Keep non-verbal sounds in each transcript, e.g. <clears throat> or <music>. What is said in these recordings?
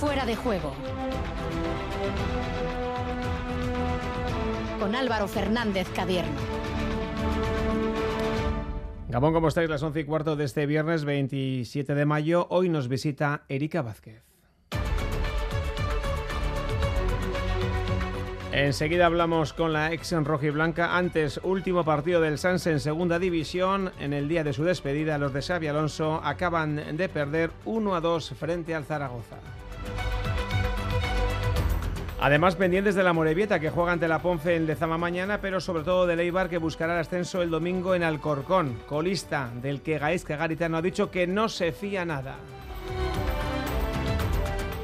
Fuera de juego. Con Álvaro Fernández Cadierno. Gabón, ¿cómo estáis? Las 11 y cuarto de este viernes 27 de mayo. Hoy nos visita Erika Vázquez. Enseguida hablamos con la ex en rojo y blanca. Antes, último partido del Sanse en segunda división. En el día de su despedida, los de Xavi Alonso acaban de perder 1 a 2 frente al Zaragoza. Además, pendientes de la Morevieta, que juega ante la Ponce en Lezama mañana, pero sobre todo de Leibar, que buscará el ascenso el domingo en Alcorcón. Colista, del que Gaisca Garitano ha dicho que no se fía nada.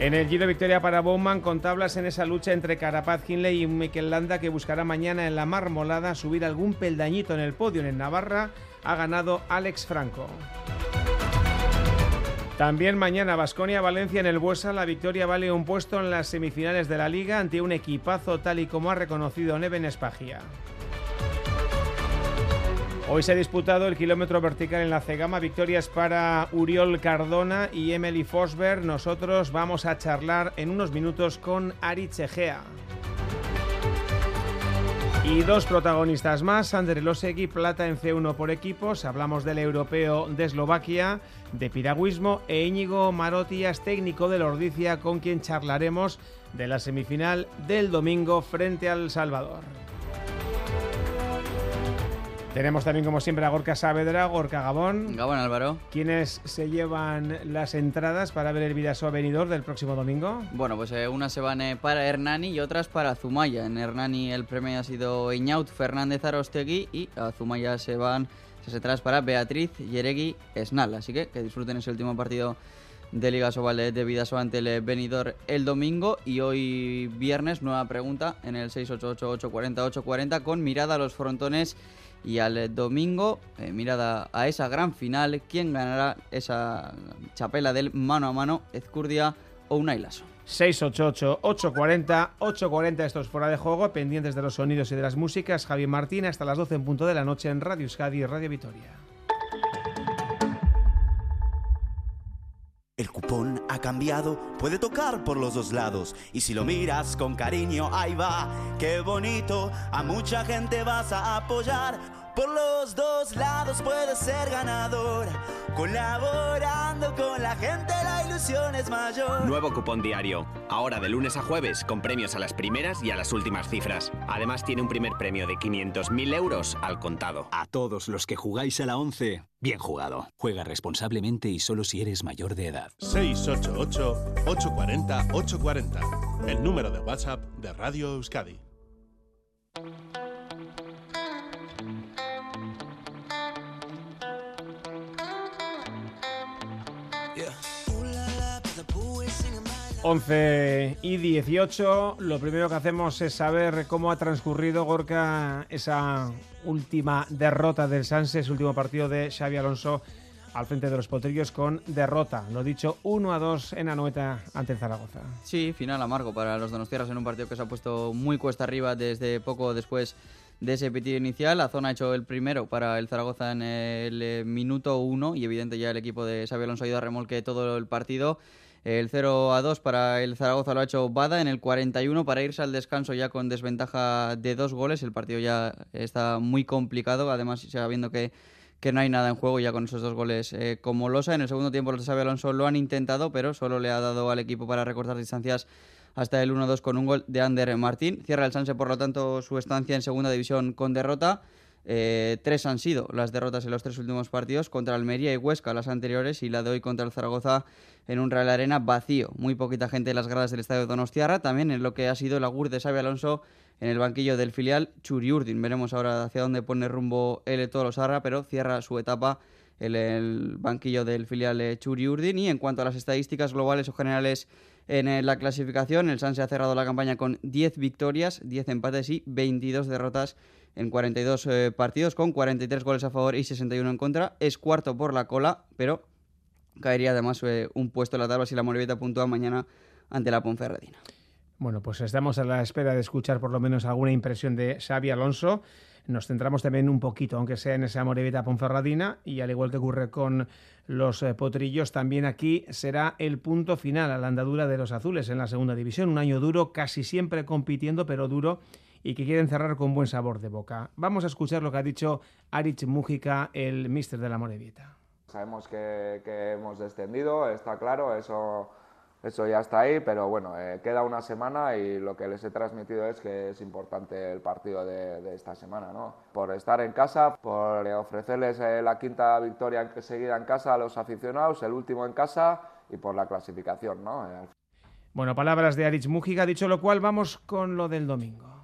En el Giro Victoria para Bowman con tablas en esa lucha entre Carapaz, Hinley y Mikel Landa que buscará mañana en la marmolada subir algún peldañito en el podio en Navarra, ha ganado Alex Franco. También mañana Basconia Valencia en el Buesa, la victoria vale un puesto en las semifinales de la liga ante un equipazo tal y como ha reconocido Neven Espagia. Hoy se ha disputado el kilómetro vertical en la Cegama. Victorias para Uriol Cardona y Emily Forsberg. Nosotros vamos a charlar en unos minutos con Ari Chegea. Y dos protagonistas más, Ander Losegui, plata en C1 por equipos, hablamos del europeo de Eslovaquia, de piragüismo, e Íñigo Marotías, técnico de Ordicia, con quien charlaremos de la semifinal del domingo frente al Salvador. Tenemos también, como siempre, a Gorka Saavedra, Gorka Gabón. Gabón, Álvaro. ¿Quiénes se llevan las entradas para ver el Vidasoa venidor del próximo domingo? Bueno, pues eh, unas se van eh, para Hernani y otras para Zumaya. En Hernani el premio ha sido Iñaut Fernández Arostegui y a Zumaya se van esas entradas para Beatriz Yeregui Esnal. Así que que disfruten ese último partido de Liga Sobal de Vidasoa ante el venidor el domingo y hoy viernes nueva pregunta en el 688-840-840 con mirada a los frontones y al domingo, eh, mirada a esa gran final, ¿quién ganará esa chapela del mano a mano, Ezcurdia o Unailaso? 688-840, 840 estos fuera de juego, pendientes de los sonidos y de las músicas. Javier Martín hasta las 12 en punto de la noche en Radio Euskadi y Radio Vitoria. El cupón ha cambiado, puede tocar por los dos lados. Y si lo miras con cariño, ahí va, qué bonito. A mucha gente vas a apoyar. Por los dos lados puedes ser ganador. Colaborando con la gente, la ilusión es mayor. Nuevo cupón diario. Ahora de lunes a jueves, con premios a las primeras y a las últimas cifras. Además, tiene un primer premio de 500.000 euros al contado. A todos los que jugáis a la 11, bien jugado. Juega responsablemente y solo si eres mayor de edad. 688-840-840. El número de WhatsApp de Radio Euskadi. Yeah. 11 y 18. Lo primero que hacemos es saber cómo ha transcurrido, Gorka, esa última derrota del ese último partido de Xavi Alonso al frente de los potrillos con derrota. Lo dicho, 1 a 2 en Anoeta ante el Zaragoza. Sí, final amargo para los donostiarras en un partido que se ha puesto muy cuesta arriba desde poco después de ese pitido inicial. La zona ha hecho el primero para el Zaragoza en el eh, minuto 1 y evidente ya el equipo de Xavi Alonso ha ido a remolque todo el partido. El 0 a 2 para el Zaragoza lo ha hecho Bada en el 41 para irse al descanso ya con desventaja de dos goles. El partido ya está muy complicado, además sabiendo que, que no hay nada en juego ya con esos dos goles eh, como losa. En el segundo tiempo los de Alonso lo han intentado, pero solo le ha dado al equipo para recortar distancias hasta el 1-2 con un gol de Ander Martín. Cierra el Sanse, por lo tanto, su estancia en segunda división con derrota. Eh, tres han sido las derrotas en los tres últimos partidos contra Almería y Huesca, las anteriores, y la de hoy contra el Zaragoza en un Real Arena vacío. Muy poquita gente en las gradas del estadio de Donostiarra, también en lo que ha sido el agur de Xavi Alonso en el banquillo del filial Churiurdin. Veremos ahora hacia dónde pone rumbo el Toro Sarra, pero cierra su etapa en el banquillo del filial eh, Churiurdin. Y en cuanto a las estadísticas globales o generales en eh, la clasificación, el Sanse ha cerrado la campaña con 10 victorias, 10 empates y 22 derrotas en 42 eh, partidos con 43 goles a favor y 61 en contra. Es cuarto por la cola, pero caería además eh, un puesto en la tabla si la Morevieta puntúa mañana ante la Ponferradina. Bueno, pues estamos a la espera de escuchar por lo menos alguna impresión de Xavi Alonso. nos centramos también un poquito, aunque sea en esa Morevita Ponferradina, y al igual que ocurre con los eh, potrillos, también aquí será el punto final a la andadura de los azules en la segunda división. Un año duro, casi siempre compitiendo, pero duro y que quieren cerrar con buen sabor de boca. Vamos a escuchar lo que ha dicho Arich Mújica, el míster de la Morevita. Sabemos que hemos descendido, está claro, eso eso ya está ahí, pero bueno, eh, queda una semana y lo que les he transmitido es que es importante el partido de, esta semana, ¿no? Por estar en casa, por ofrecerles eh, la quinta victoria seguida en casa a los aficionados, el último en casa y por la clasificación, ¿no? Bueno, palabras de Arich Mújica, dicho lo cual, vamos con lo del domingo.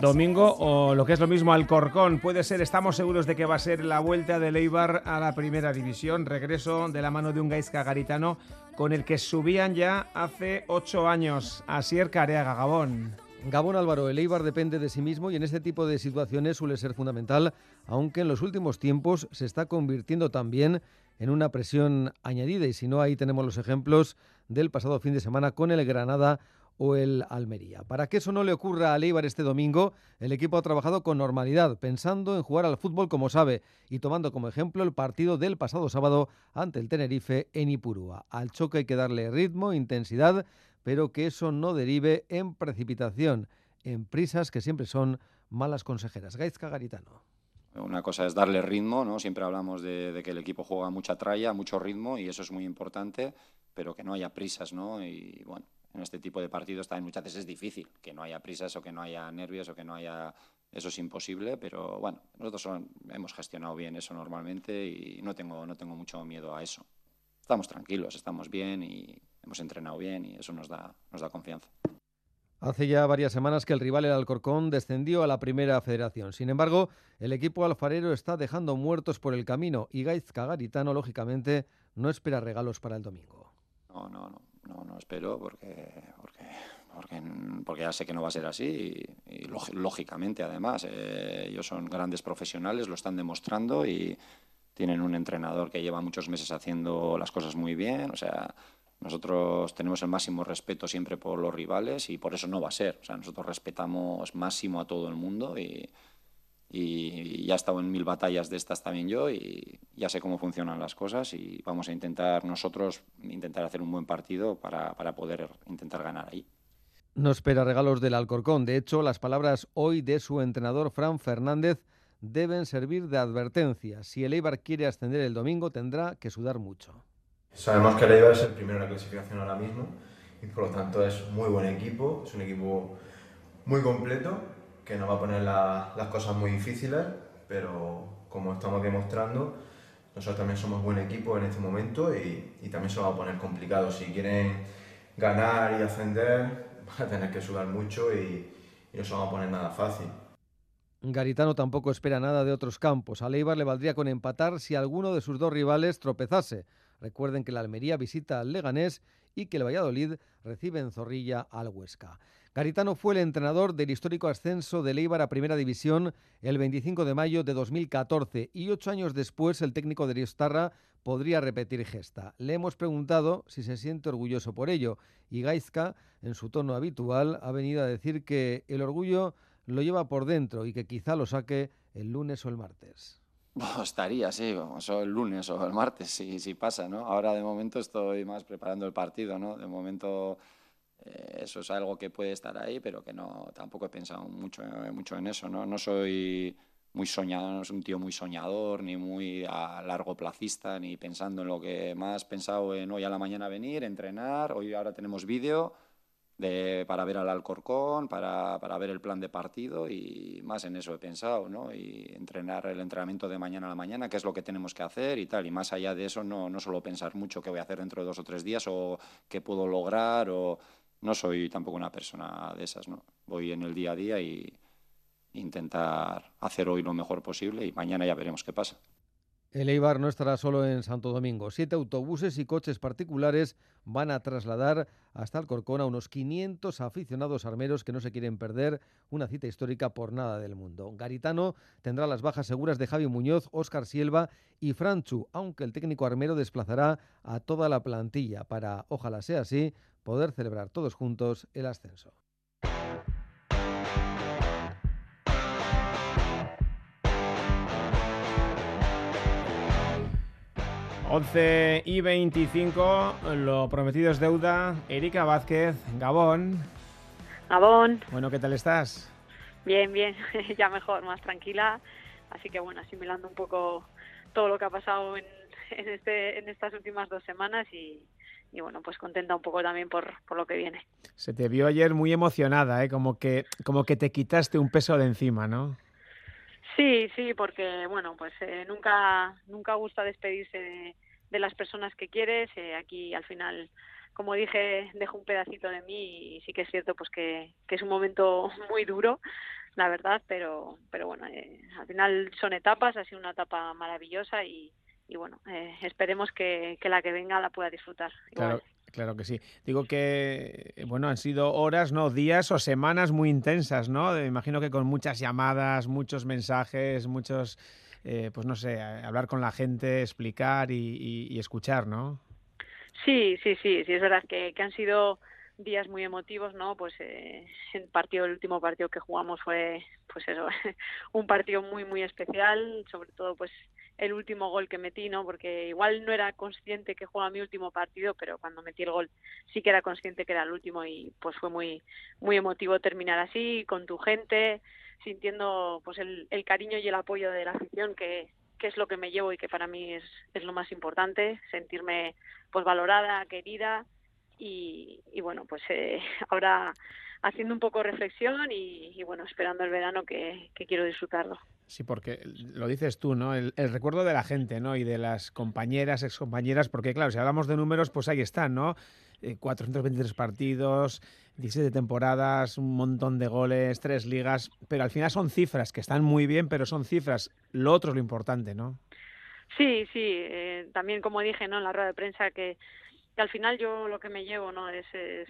Domingo o lo que es lo mismo Alcorcón puede ser, estamos seguros de que va a ser la vuelta de Leibar a la primera división, regreso de la mano de un Gaisca Garitano con el que subían ya hace ocho años. Asier Careaga, Gabón. Gabón Álvaro, el Eibar depende de sí mismo y en este tipo de situaciones suele ser fundamental, aunque en los últimos tiempos se está convirtiendo también en una presión añadida y si no ahí tenemos los ejemplos del pasado fin de semana con el Granada o el Almería. Para que eso no le ocurra a Leibar este domingo, el equipo ha trabajado con normalidad, pensando en jugar al fútbol como sabe y tomando como ejemplo el partido del pasado sábado ante el Tenerife en Ipurúa. Al choque hay que darle ritmo, intensidad, pero que eso no derive en precipitación, en prisas que siempre son malas consejeras. Gaizka Garitano. Una cosa es darle ritmo, ¿no? Siempre hablamos de, de, que el equipo juega mucha tralla, mucho ritmo y eso es muy importante, pero que no haya prisas, ¿no? Y bueno, en este tipo de partidos también muchas veces es difícil, que no haya prisas o que no haya nervios o que no haya... Eso es imposible, pero bueno, nosotros hemos gestionado bien eso normalmente y no tengo, no tengo mucho miedo a eso. Estamos tranquilos, estamos bien y hemos entrenado bien y eso nos da, nos da confianza. Hace ya varias semanas que el rival, el Alcorcón, descendió a la primera federación. Sin embargo, el equipo alfarero está dejando muertos por el camino y Gaiz Cagaritano, lógicamente, no espera regalos para el domingo. No, no, no no, no espero porque, porque, porque, ya sé que no va a ser así y, lógicamente además eh, ellos son grandes profesionales, lo están demostrando y tienen un entrenador que lleva muchos meses haciendo las cosas muy bien, o sea, nosotros tenemos el máximo respeto siempre por los rivales y por eso no va a ser, o sea, nosotros respetamos máximo a todo el mundo y y ya he estado en mil batallas de estas también yo y ya sé cómo funcionan las cosas y vamos a intentar nosotros intentar hacer un buen partido para, para poder intentar ganar ahí. No espera regalos del Alcorcón. De hecho, las palabras hoy de su entrenador Fran Fernández deben servir de advertencia. Si el Eibar quiere ascender el domingo, tendrá que sudar mucho. Sabemos que el Eibar es el primero en la clasificación ahora mismo y por lo tanto es muy buen equipo, es un equipo muy completo que nos va a poner las cosas muy difíciles, pero como estamos demostrando, nosotros también somos buen equipo en este momento y, también se va a poner complicado. Si quieren ganar y ascender, <laughs> van a tener que sudar mucho y, no se va a poner nada fácil. Garitano tampoco espera nada de otros campos. A Leibar le valdría con empatar si alguno de sus dos rivales tropezase. Recuerden que la Almería visita al Leganés y que el Valladolid recibe en Zorrilla al Huesca. Garitano fue el entrenador del histórico ascenso de Leibar a Primera División el 25 de mayo de 2014 y ocho años después el técnico de Riostarra podría repetir gesta. Le hemos preguntado si se siente orgulloso por ello y Gaizka, en su tono habitual, ha venido a decir que el orgullo lo lleva por dentro y que quizá lo saque el lunes o el martes. <laughs> estaría, sí, o el lunes o el martes, si, si pasa, ¿no? Ahora de momento estoy más preparando el partido, ¿no? De momento eso es algo que puede estar ahí, pero que no tampoco he pensado mucho, eh, mucho en eso. ¿no? no soy muy soñador, no soy un tío muy soñador, ni muy a largo placista, ni pensando en lo que más pensado en hoy a la mañana venir, entrenar, hoy ahora tenemos vídeo de, para ver al Alcorcón, para, para, ver el plan de partido y más en eso he pensado, ¿no? Y entrenar el entrenamiento de mañana a la mañana, qué es lo que tenemos que hacer y tal. Y más allá de eso, no, no solo pensar mucho qué voy a hacer dentro de dos o tres días o qué puedo lograr o no soy tampoco una persona de esas, ¿no? Voy en el día a día y intentar hacer hoy lo mejor posible y mañana ya veremos qué pasa. El Eibar no estará solo en Santo Domingo. Siete autobuses y coches particulares van a trasladar hasta Alcorcón a unos 500 aficionados armeros que no se quieren perder una cita histórica por nada del mundo. Garitano tendrá las bajas seguras de Javi Muñoz, Óscar Sielva y Franchu, aunque el técnico armero desplazará a toda la plantilla para, ojalá sea así, poder celebrar todos juntos el ascenso. 11 y 25, lo prometido es deuda. Erika Vázquez, Gabón. Gabón. Bueno, ¿qué tal estás? Bien, bien, <laughs> ya mejor, más tranquila. Así que bueno, asimilando un poco todo lo que ha pasado en, este, en estas últimas dos semanas y, bueno, pues contenta un poco también por, por, lo que viene. Se te vio ayer muy emocionada, ¿eh? como, que, como que te quitaste un peso de encima, ¿no? Sí, sí, porque bueno, pues eh, nunca nunca gusta despedirse de, las personas que quieres. Eh, aquí al final, como dije, dejo un pedacito de mí y sí que es cierto pues que, que es un momento <laughs> muy duro, la verdad, pero pero bueno, eh, al final son etapas, ha sido una etapa maravillosa y, y bueno, esperemos que, que, la que venga la pueda disfrutar. Claro. Claro que sí. Digo que, bueno, han sido horas, ¿no? Días o semanas muy intensas, ¿no? Me imagino que con muchas llamadas, muchos mensajes, muchos, eh, pues no sé, hablar con la gente, explicar y, escuchar, ¿no? Sí, sí, sí, sí, es verdad que, que han sido días muy emotivos, ¿no? Pues eh, el partido, el último partido que jugamos fue, pues eso, <laughs> un partido muy, muy especial, sobre todo, pues el último gol que metí, ¿no? Porque igual no era consciente que jugaba mi último partido, pero cuando metí el gol sí que era consciente que era el último y pues fue muy muy emotivo terminar así con tu gente, sintiendo pues el, cariño y el apoyo de la afición que, que es lo que me llevo y que para mí es, es lo más importante, sentirme pues valorada, querida y, y bueno, pues eh, <laughs> ahora haciendo un poco reflexión y, bueno, esperando el verano que, quiero disfrutarlo. Sí, porque lo dices tú, ¿no? El, recuerdo de la gente, ¿no? Y de las compañeras, excompañeras, porque claro, si hablamos de números, pues ahí están, ¿no? 423 eh, partidos, 17 temporadas, un montón de goles, tres ligas, pero al final son cifras que están muy bien, pero son cifras. Lo otro es lo importante, ¿no? Sí, sí. Eh, también como dije, ¿no? En la rueda de prensa que, que, al final yo lo que me llevo, ¿no? Es, es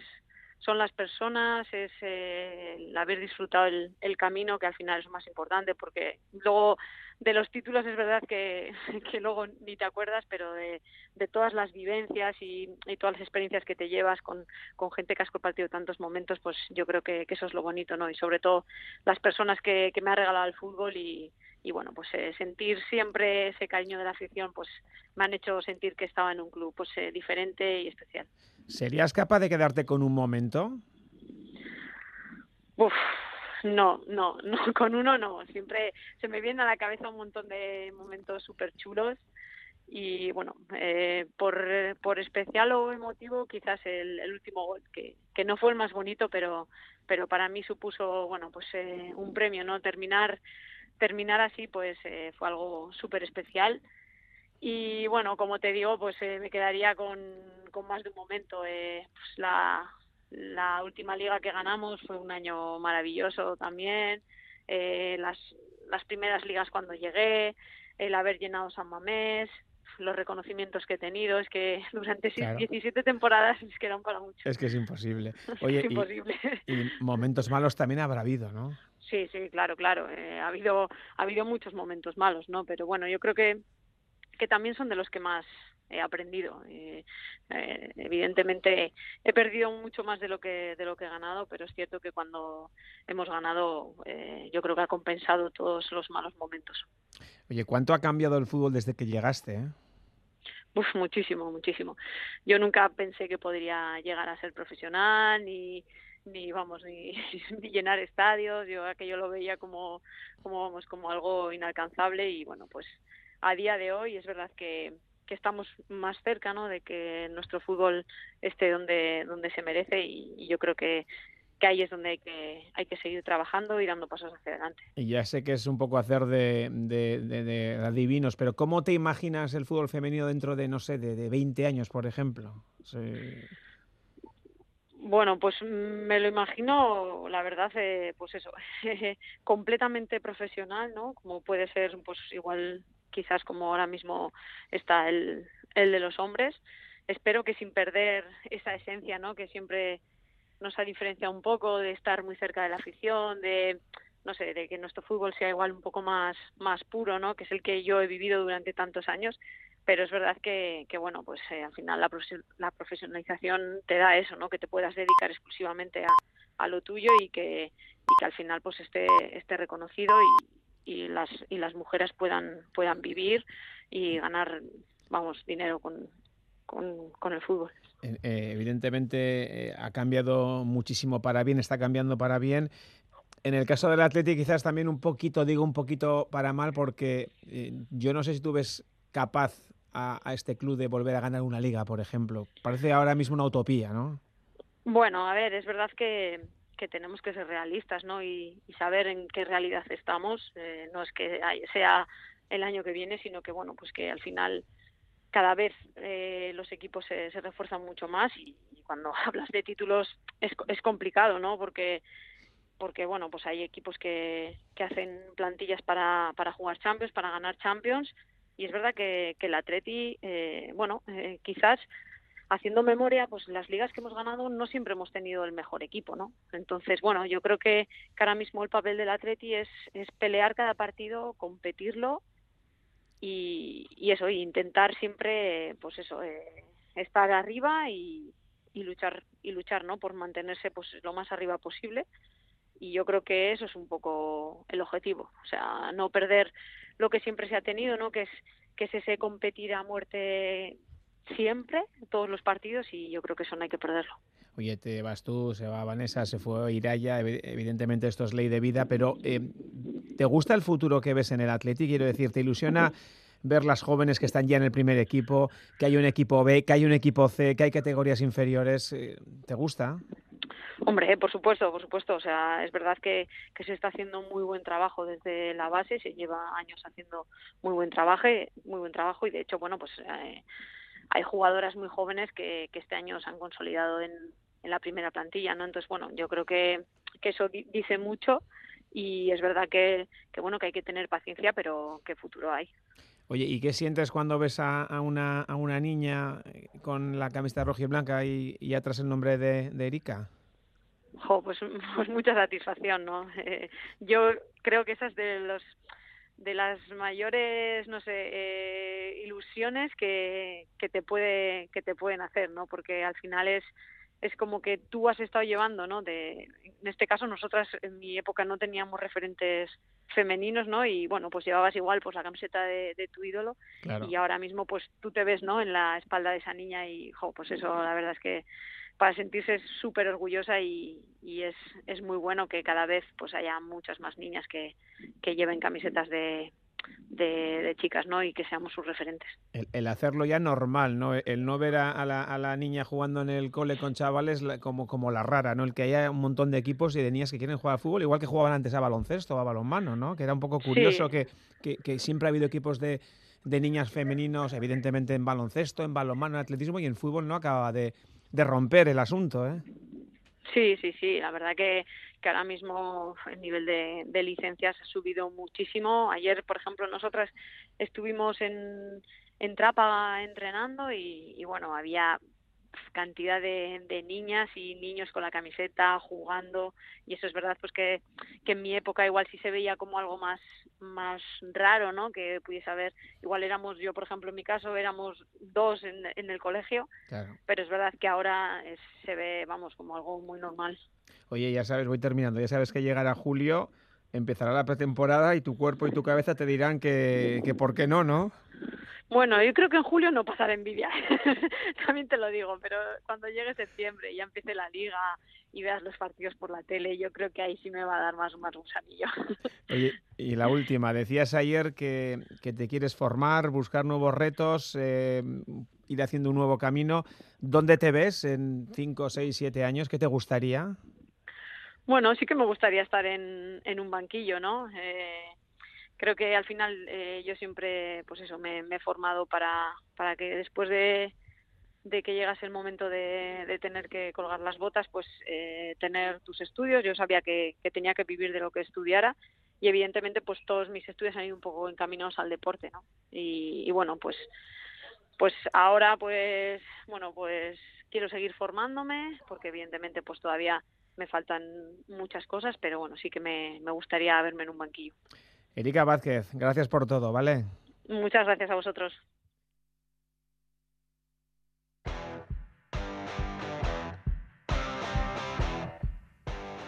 son las personas, es eh, el haber disfrutado el, camino, que al final es más importante, porque luego de los títulos es verdad que, <laughs> que luego ni te acuerdas, pero de, de todas las vivencias y, y, todas las experiencias que te llevas con, con gente que has compartido tantos momentos, pues yo creo que, eso es lo bonito, ¿no? Y sobre todo las personas que, que me ha regalado el fútbol y, y bueno, pues eh, sentir siempre ese cariño de la afición, pues me han hecho sentir que estaba en un club pues eh, diferente y especial. ¿Serías capaz de quedarte con un momento? Uf, no, no, no, <laughs> con uno no. Siempre se me viene a la cabeza un montón de momentos súper chulos y bueno, eh, por, por especial o emotivo quizás el, el, último gol, que, que no fue el más bonito, pero, pero para mí supuso, bueno, pues eh, un premio, ¿no? Terminar, terminar así pues eh, fue algo súper especial y bueno, como te digo, pues eh, me quedaría con, con, más de un momento. Eh, pues la, la última liga que ganamos fue un año maravilloso también. Eh, las, las primeras ligas cuando llegué, el haber llenado San Mamés, los reconocimientos que he tenido, es que <laughs> durante 17 temporadas es que eran para mucho. Es que es imposible. <laughs> Oye, es imposible. Y, momentos malos también habrá habido, ¿no? Sí, sí, claro, claro. Eh, ha habido ha habido muchos momentos malos, ¿no? Pero bueno, yo creo que que también son de los que más he aprendido. Eh, eh, evidentemente he perdido mucho más de lo que de lo que he ganado, pero es cierto que cuando hemos ganado, eh, yo creo que ha compensado todos los malos momentos. Oye, ¿cuánto ha cambiado el fútbol desde que llegaste? Eh? Uf, muchísimo, muchísimo. Yo nunca pensé que podría llegar a ser profesional ni ni vamos ni, <laughs> ni, llenar estadios yo aquello lo veía como como vamos como algo inalcanzable y bueno pues a día de hoy es verdad que, que estamos más cerca ¿no? de que nuestro fútbol esté donde, donde se merece y, yo creo que, que ahí es donde hay que, hay que seguir trabajando y dando pasos hacia adelante. Y ya sé que es un poco hacer de, de, de, adivinos, pero ¿cómo te imaginas el fútbol femenino dentro de, no sé, de, de 20 años, por ejemplo? Sí. Bueno, pues me lo imagino, la verdad, eh, pues eso, <laughs> completamente profesional, ¿no? Como puede ser, pues igual quizás como ahora mismo está el, el de los hombres. Espero que sin perder esa esencia, ¿no? Que siempre nos ha diferenciado un poco de estar muy cerca de la afición, de no sé, de que nuestro fútbol sea igual un poco más más puro, ¿no? Que es el que yo he vivido durante tantos años, pero es verdad que, que bueno, pues eh, al final la, la profesionalización te da eso, ¿no? Que te puedas dedicar exclusivamente a, a lo tuyo y que y que al final pues esté esté reconocido y, y las y las mujeres puedan puedan vivir y ganar vamos dinero con, con, con el fútbol. Eh, evidentemente eh, ha cambiado muchísimo para bien, está cambiando para bien. En el caso del Atlético quizás también un poquito, digo un poquito para mal, porque eh, yo no sé si tú ves capaz a, a, este club de volver a ganar una liga, por ejemplo. Parece ahora mismo una utopía, ¿no? Bueno, a ver, es verdad que, que tenemos que ser realistas, ¿no? Y, saber en qué realidad estamos. Eh, no es que sea el año que viene, sino que, bueno, pues que al final cada vez eh, los equipos se, se, refuerzan mucho más y, y cuando <laughs> hablas de títulos es, es, complicado, ¿no? Porque porque bueno, pues hay equipos que, que hacen plantillas para, para jugar Champions, para ganar Champions y es verdad que, que el Atleti, eh, bueno, eh, quizás haciendo memoria, pues las ligas que hemos ganado no siempre hemos tenido el mejor equipo, ¿no? Entonces, bueno, yo creo que, ahora mismo el papel del Atleti es, pelear cada partido, competirlo y, eso, y intentar siempre, pues eso, eh, estar arriba y, y luchar y luchar, ¿no? Por mantenerse, pues lo más arriba posible. Y yo creo que eso es un poco el objetivo, o sea, no perder lo que siempre se ha tenido, ¿no? Que es que es ese competir a muerte siempre, todos los partidos, y yo creo que eso no hay que perderlo. Oye, te vas tú, se va Vanessa, se fue Iraya, evidentemente esto es ley de vida, pero eh, ¿te gusta el futuro que ves en el Atleti? Quiero decir, ¿te ilusiona ver las jóvenes que están ya en el primer equipo, que hay un equipo B, que hay un equipo C, que hay categorías inferiores? Eh, ¿Te gusta? Hombre, por supuesto, por supuesto. O sea, es verdad que, que se está haciendo muy buen trabajo desde la base, se lleva años haciendo muy buen trabajo, muy buen trabajo y de hecho, bueno, pues eh, hay jugadoras muy jóvenes que, que este año se han consolidado en, en la primera plantilla, ¿no? Entonces, bueno, yo creo que, que eso dice mucho y es verdad que, que, bueno, que hay que tener paciencia, pero qué futuro hay. Oye, ¿y qué sientes cuando ves a, a, una, a una niña con la camiseta roja y blanca y, y atrás el nombre de, de Erika? Jo, pues, <laughs> pues mucha satisfacción, ¿no? Eh, yo creo que esa es de los de las mayores no sé eh, ilusiones que, que te puede que te pueden hacer no porque al final es es como que tú has estado llevando, ¿no? De, en este caso nosotras en mi época no teníamos referentes femeninos, ¿no? Y bueno, pues llevabas igual pues la camiseta de, de tu ídolo claro. y ahora mismo pues tú te ves, ¿no? En la espalda de esa niña y, jo, pues eso la verdad es que para sentirse súper orgullosa y, y, es, es muy bueno que cada vez pues haya muchas más niñas que, que lleven camisetas de, de, de, chicas, ¿no? Y que seamos sus referentes. El, el hacerlo ya normal, ¿no? El no ver a, a, la, a, la, niña jugando en el cole con chavales como, como la rara, ¿no? El que haya un montón de equipos y de niñas que quieren jugar al fútbol, igual que jugaban antes a baloncesto o a balonmano, ¿no? Que era un poco curioso sí. que, que, que siempre ha habido equipos de, de niñas femeninos, evidentemente en baloncesto, en balonmano, en atletismo y en fútbol no acaba de, de romper el asunto, ¿eh? Sí, sí, sí. La verdad que, que ahora mismo el nivel de, licencias ha subido muchísimo. Ayer, por ejemplo, nosotras estuvimos en, en Trápaga entrenando y bueno, había cantidad de, de, niñas y niños con la camiseta jugando. Y eso es verdad pues que, que en mi época igual sí se veía como algo más más raro no que pudiese haber igual éramos yo por ejemplo en mi caso éramos dos en, en el colegio claro. pero es verdad que ahora es, se ve vamos como algo muy normal. Oye ya sabes voy terminando ya sabes que llegará julio empezará la pretemporada y tu cuerpo y tu cabeza te dirán que, que por qué no no bueno, yo creo que en julio no pasará envidia, <laughs> también te lo digo, pero cuando llegue septiembre y ya empiece la liga y veas los partidos por la tele, yo creo que ahí sí me va a dar más, más gusanillo. <laughs> Oye, y la última, decías ayer que, que te quieres formar, buscar nuevos retos, eh, ir haciendo un nuevo camino. ¿Dónde te ves en 5, 6, 7 años? ¿Qué te gustaría? Bueno, sí que me gustaría estar en, en un banquillo, ¿no? Eh, creo que al final eh, yo siempre, pues eso, me, he formado para, para que después de, de que llegase el momento de, de, tener que colgar las botas, pues eh, tener tus estudios. Yo sabía que, que, tenía que vivir de lo que estudiara y evidentemente pues todos mis estudios han ido un poco encaminados al deporte, ¿no? Y, y bueno, pues pues ahora pues bueno, pues quiero seguir formándome porque evidentemente pues todavía me faltan muchas cosas, pero bueno, sí que me, me gustaría verme en un banquillo. Erika Vázquez, gracias por todo, ¿vale? Muchas gracias a vosotros.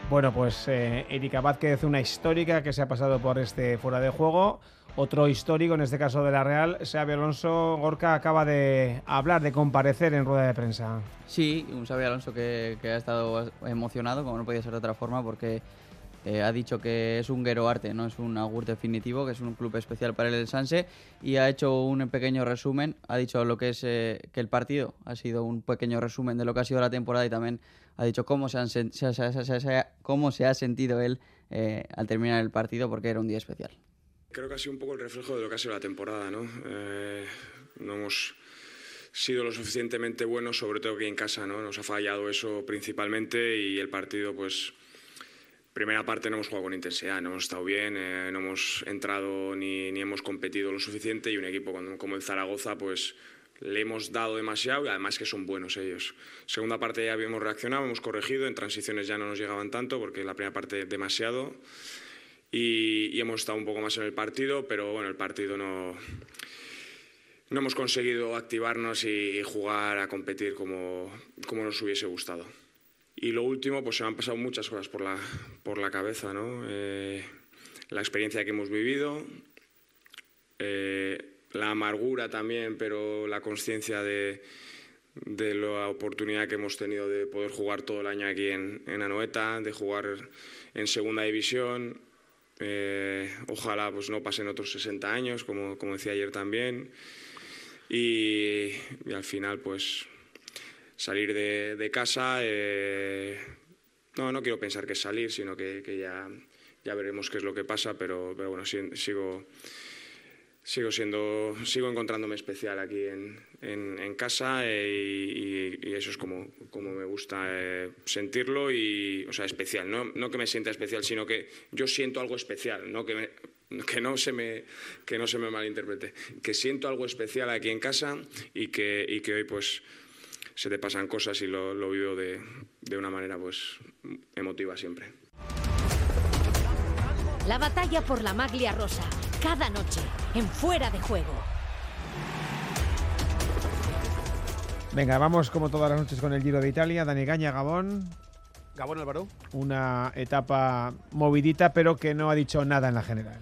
Bueno, pues eh, Erika Vázquez, una histórica que se ha pasado por este fuera de juego. Otro histórico, en este caso de la Real, Xavi Alonso Gorka acaba de hablar, de comparecer en rueda de prensa. Sí, un Xavi Alonso que, que ha estado emocionado, como no podía ser de otra forma, porque eh, ha dicho que es un Guero Arte, no es un Agur definitivo, que es un club especial para el Sanse y ha hecho un pequeño resumen, ha dicho lo que es eh, que el partido ha sido un pequeño resumen de lo que ha sido la temporada y también ha dicho cómo se, han se- se- cómo se ha sentido él eh, al terminar el partido porque era un día especial. Creo que ha sido un poco el reflejo de lo que ha sido la temporada, ¿no? Eh, no hemos sido lo suficientemente buenos, sobre todo que en casa, ¿no? Nos ha fallado eso principalmente y el partido, pues, primera parte no hemos jugado con intensidad, no hemos estado bien, eh, no hemos entrado ni, ni hemos competido lo suficiente y un equipo como, el Zaragoza, pues, le hemos dado demasiado y además que son buenos ellos. Segunda parte ya habíamos reaccionado, hemos corregido, en transiciones ya no nos llegaban tanto porque la primera parte demasiado y, y hemos estado un poco más en el partido, pero bueno, el partido no, no hemos conseguido activarnos y, y jugar a competir como, como nos hubiese gustado. Y lo último, pues se me han pasado muchas cosas por la, por la cabeza, ¿no? Eh, la experiencia que hemos vivido, eh, la amargura también, pero la conciencia de, de la oportunidad que hemos tenido de poder jugar todo el año aquí en, en Anoeta, de jugar en segunda división. Eh, ojalá pues no pasen otros 60 años, como, como decía ayer también. Y, al final, pues salir de, casa. eh, no, no quiero pensar que es salir, sino que, ya, ya veremos qué es lo que pasa, pero, pero bueno, sí- sigo, sigo siendo sigo encontrándome especial aquí en, en, casa eh, y eso es como, como me gusta eh, sentirlo y o sea especial no, no que me sienta especial sino que yo siento algo especial no que me- que no se me que no se me malinterprete. Que siento algo especial aquí en casa y que y que hoy pues se te pasan cosas y lo, lo vivo de, de una manera pues emotiva siempre. La batalla por la maglia rosa, cada noche, en fuera de juego. Venga, vamos como todas las noches con el Giro de Italia. Dani Gaña, Gabón. Gabón Álvaro. Una etapa movidita, pero que no ha dicho nada en la general.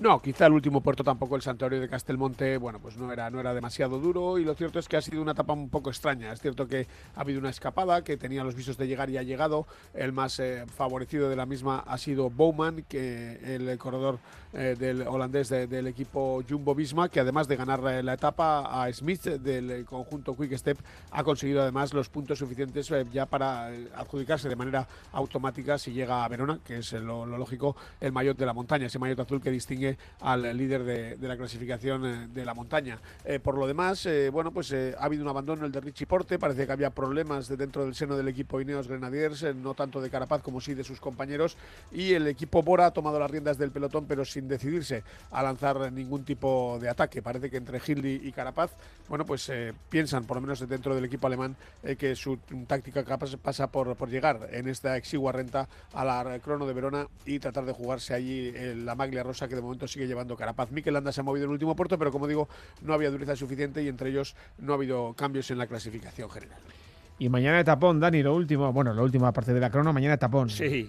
No, quizá el último puerto tampoco, el santuario de Castelmonte, bueno, pues no era, no era demasiado duro y lo cierto es que ha sido una etapa un poco extraña. Es cierto que ha habido una escapada, que tenía los visos de llegar y ha llegado. El más eh, favorecido de la misma ha sido Bowman, que el corredor eh, del holandés de- del equipo Jumbo Visma, que además de ganar la etapa a Smith del eh, conjunto Quick Step, ha conseguido además los puntos suficientes ya para adjudicarse de manera automática si llega a Verona, que es lo, lo lógico, el maillot de la montaña, ese maillot azul que distingue al líder de, de la clasificación eh, de la montaña. Eh, por lo demás, eh, bueno, pues eh, ha habido un abandono el de Richie Porte, parece que había problemas de dentro del seno del equipo Ineos Grenadiers, eh, no tanto de Carapaz como sí de sus compañeros, y el equipo Bora ha tomado las riendas del pelotón, pero sin decidirse a lanzar ningún tipo de ataque. Parece que entre Hildy y Carapaz, bueno, pues eh, piensan, por lo menos dentro del equipo alemán, que su táctica capaz pasa por, por llegar en esta exigua renta a la crono de Verona y tratar de jugarse allí la maglia rosa que de momento sigue llevando Carapaz. Mikel Landa se ha movido en el último puerto, pero como digo, no había dureza suficiente y entre ellos no ha habido cambios en la clasificación general. Y mañana etapón, Dani, lo último. Bueno, lo último aparte de la crono, mañana etapón. Sí.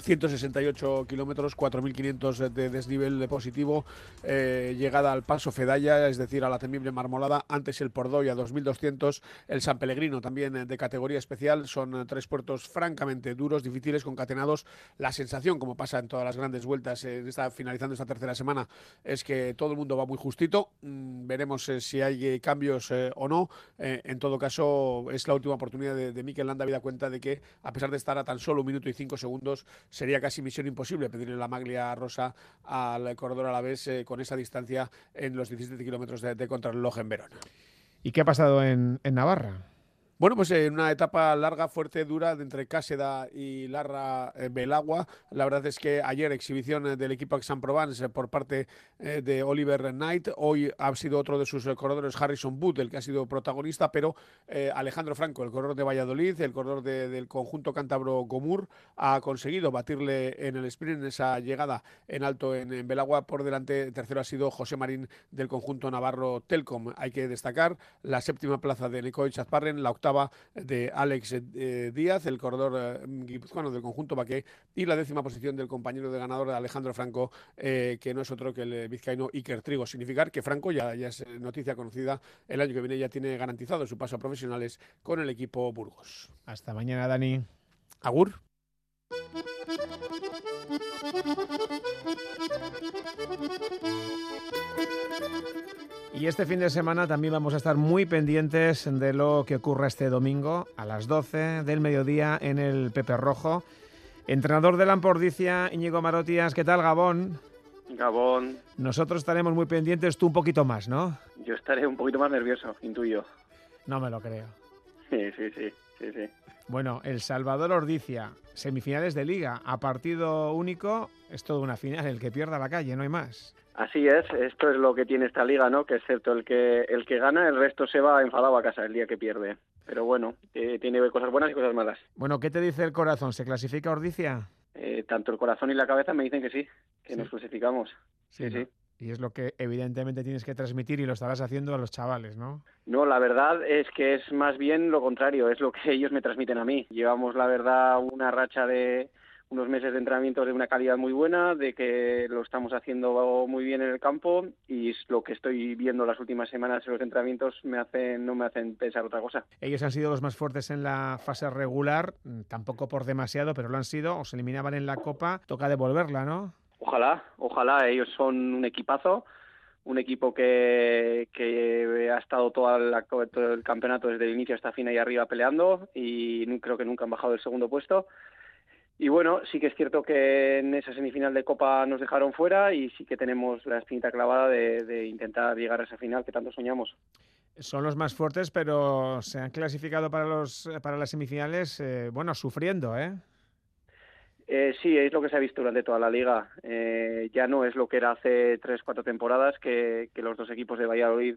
168 kilómetros, 4.500 de desnivel de positivo, eh, llegada al paso Fedaya, es decir, a la temible Marmolada, antes el Pordoy a 2.200, el San Pellegrino también eh, de categoría especial, son eh, tres puertos francamente duros, difíciles, concatenados. La sensación, como pasa en todas las grandes vueltas, eh, está finalizando esta tercera semana, es que todo el mundo va muy justito. Mm, veremos si hay cambios o no. En todo caso, es la última oportunidad de, de Mikel Landa, habida cuenta de que, a pesar de estar a tan solo un minuto y cinco segundos, sería casi misión imposible pedirle la maglia rosa al corredor alavés eh, con esa distancia en los 17 kilómetros de, de contrarreloj en Verona. ¿Y qué ha pasado en Navarra? Bueno, pues en una etapa larga, fuerte, dura, de entre Cáseda y Larra eh, Belagua. La verdad es que ayer exhibición eh, del equipo Aix-en-Provence por parte de Oliver Knight. Hoy ha sido otro de sus corredores, Harrison Booth, el que ha sido protagonista, pero Alejandro Franco, el corredor de Valladolid, el corredor del conjunto cántabro Gomur, ha conseguido batirle en el sprint en esa llegada en alto en, Belagua. Por delante, tercero ha sido José Marín del conjunto navarro Telcom. Hay que destacar la séptima plaza de Nico Chazparren, la octava de Alex eh, Díaz, el corredor eh, guipuzcoano del conjunto Baqué, y la décima posición del compañero de ganador Alejandro Franco, eh, que no es otro que el vizcaíno Iker Trigo. Significar que Franco ya, ya es noticia conocida, el año que viene ya tiene garantizado su paso a profesionales con el equipo Burgos. Hasta mañana, Dani. Agur. Y este fin de semana también vamos a estar muy pendientes de lo que ocurra este domingo a las 12 del mediodía en el Pepe Rojo. Entrenador de la Ampordicia, Íñigo Marotías, ¿qué tal Gabón? Gabón. Nosotros estaremos muy pendientes, tú un poquito más, ¿no? Yo estaré un poquito más nervioso, intuyo. No me lo creo. Sí, sí, sí, sí, sí. Bueno, El Salvador Ordicia, semifinales de liga, a partido único, es todo una final, el que pierda la calle, no hay más. Así es, esto es lo que tiene esta liga, ¿no? Que excepto el que el que gana, el resto se va enfadado a casa el día que pierde. Pero bueno, eh, tiene cosas buenas y cosas malas. Bueno, ¿qué te dice el corazón? ¿Se clasifica Ordicia? Eh, tanto el corazón y la cabeza me dicen que sí, que nos clasificamos. Sí, sí. Y es lo que evidentemente tienes que transmitir y lo estarás haciendo a los chavales, ¿no? No, la verdad es que es más bien lo contrario, es lo que <laughs> ellos me transmiten a mí. Llevamos, la verdad, una racha de unos meses de entrenamiento de una calidad muy buena, de que lo estamos haciendo muy bien en el campo y lo que estoy viendo las últimas semanas en los entrenamientos me hacen, no me hacen pensar otra cosa. Ellos han sido los más fuertes en la fase regular, tampoco por demasiado, pero lo han sido, os eliminaban en la Copa, toca devolverla, ¿no? Ojalá, ojalá, ellos son un equipazo, un equipo que, que ha estado todo el campeonato desde el inicio hasta fin ahí arriba peleando y creo que nunca han bajado del segundo puesto. Y bueno, sí que es cierto que en esa semifinal de Copa nos dejaron fuera y sí que tenemos la espinita clavada de, intentar llegar a esa final que tanto soñamos. Son los más fuertes, pero se han clasificado para los para las semifinales, eh, bueno, sufriendo, ¿eh? Eh, sí, es lo que se ha visto durante toda la liga. Eh, ya no es lo que era hace tres, cuatro temporadas, que, los dos equipos de Valladolid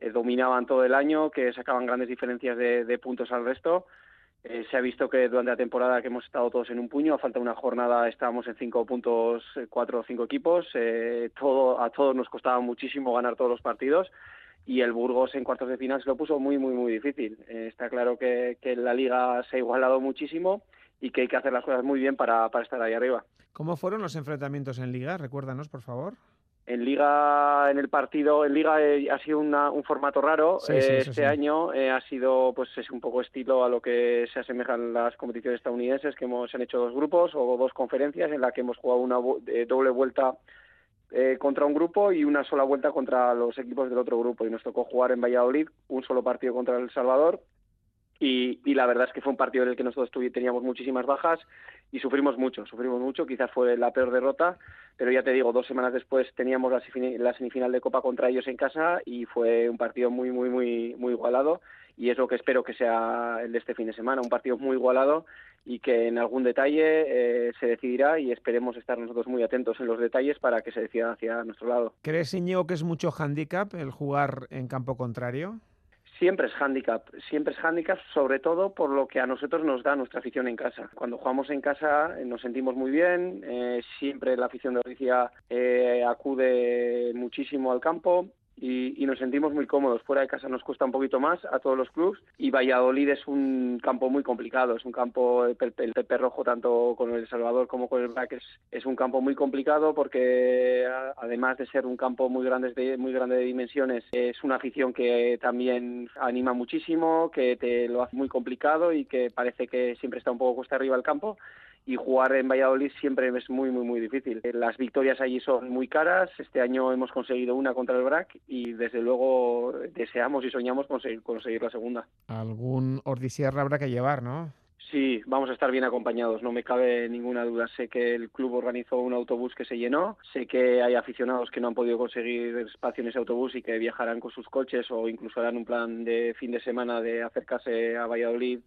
eh, dominaban todo el año, que sacaban grandes diferencias de, puntos al resto. se ha visto que durante la temporada que hemos estado todos en un puño, a falta de una jornada estábamos en cinco puntos, cuatro o cinco equipos. todo, a todos nos costaba muchísimo ganar todos los partidos y el Burgos en cuartos de final se lo puso muy, muy, muy difícil. está claro que la liga se ha igualado muchísimo y que hay que hacer las cosas muy bien para, para estar ahí arriba. ¿Cómo fueron los enfrentamientos en Liga? Recuérdanos, por favor. En Liga, en el partido, en Liga eh, ha sido un formato raro. Eh, este año eh, ha sido, pues, es un poco estilo a lo que se asemejan las competiciones estadounidenses, que hemos han hecho dos grupos o dos conferencias en la que hemos jugado una doble vuelta contra un grupo y una sola vuelta contra los equipos del otro grupo. Y nos tocó jugar en Valladolid un solo partido contra El Salvador y, la verdad es que fue un partido en el que nosotros teníamos muchísimas bajas y sufrimos mucho, sufrimos mucho, quizás fue la peor derrota, pero ya te digo, dos semanas después teníamos la, semifinal de Copa contra ellos en casa y fue un partido muy, muy, muy, muy igualado y es lo que espero que sea el de este fin de semana, un partido muy igualado y que en algún detalle eh, se decidirá y esperemos estar nosotros muy atentos en los detalles para que se decida hacia nuestro lado. ¿Crees, Iñigo, que es mucho handicap el jugar en campo contrario? Siempre es handicap, siempre es handicap, sobre todo por lo que a nosotros nos da nuestra afición en casa. Cuando jugamos en casa eh, nos sentimos muy bien, eh, siempre la afición de Oricia eh, acude muchísimo al campo, y, nos sentimos muy cómodos. Fuera de casa nos cuesta un poquito más a todos los clubes y Valladolid es un campo muy complicado, es un campo, el, Pepe Rojo tanto con el Salvador como con el es, es, un campo muy complicado porque además de ser un campo muy grande, de, muy grande de dimensiones, es una afición que también anima muchísimo, que te lo hace muy complicado y que parece que siempre está un poco cuesta arriba el campo y jugar en Valladolid siempre es muy, muy, muy difícil. Las victorias allí son muy caras. Este año hemos conseguido una contra el BRAC y desde luego deseamos y soñamos conseguir, conseguir la segunda. Algún Ordisierra habrá que llevar, ¿no? Sí, vamos a estar bien acompañados, no me cabe ninguna duda. Sé que el club organizó un autobús que se llenó, sé que hay aficionados que no han podido conseguir espacio en ese autobús y que viajarán con sus coches o incluso harán un plan de fin de semana de acercarse a Valladolid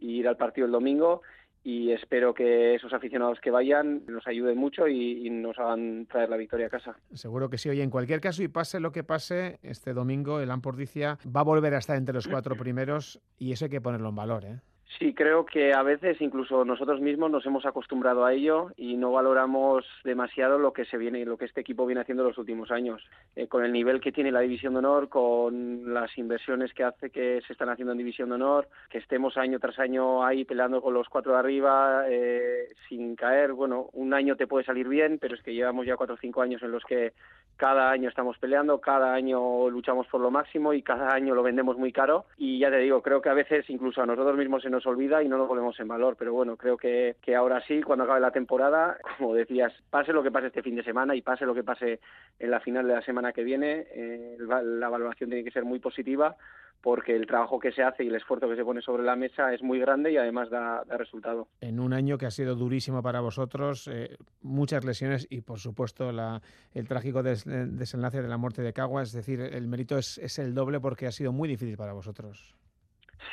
y ir al partido el domingo y espero que esos aficionados que vayan nos ayuden mucho y, nos hagan traer la victoria a casa. Seguro que sí. Oye, en cualquier caso, y pase lo que pase, este domingo el Ampordicia va a volver a estar entre los cuatro <clears throat> primeros y eso hay que ponerlo en valor, ¿eh? Sí, creo que a veces incluso nosotros mismos nos hemos acostumbrado a ello y no valoramos demasiado lo que se viene, lo que este equipo viene haciendo en los últimos años. Eh, con el nivel que tiene la División de Honor, con las inversiones que hace que se están haciendo en División de Honor, que estemos año tras año ahí peleando con los cuatro de arriba eh, sin caer. Bueno, un año te puede salir bien, pero es que llevamos ya cuatro o cinco años en los que cada año estamos peleando, cada año luchamos por lo máximo y cada año lo vendemos muy caro. Y ya te digo, creo que a veces incluso a nosotros mismos se nos olvida y no lo ponemos en valor. Pero bueno, creo que, que ahora sí, cuando acabe la temporada, como decías, pase lo que pase este fin de semana y pase lo que pase en la final de la semana que viene, eh, la valoración tiene que ser muy positiva porque el trabajo que se hace y el esfuerzo que se pone sobre la mesa es muy grande y además da, resultado. En un año que ha sido durísimo para vosotros, eh, muchas lesiones y por supuesto la, el trágico desenlace de la muerte de Cagua, es decir, el mérito es, es, el doble porque ha sido muy difícil para vosotros.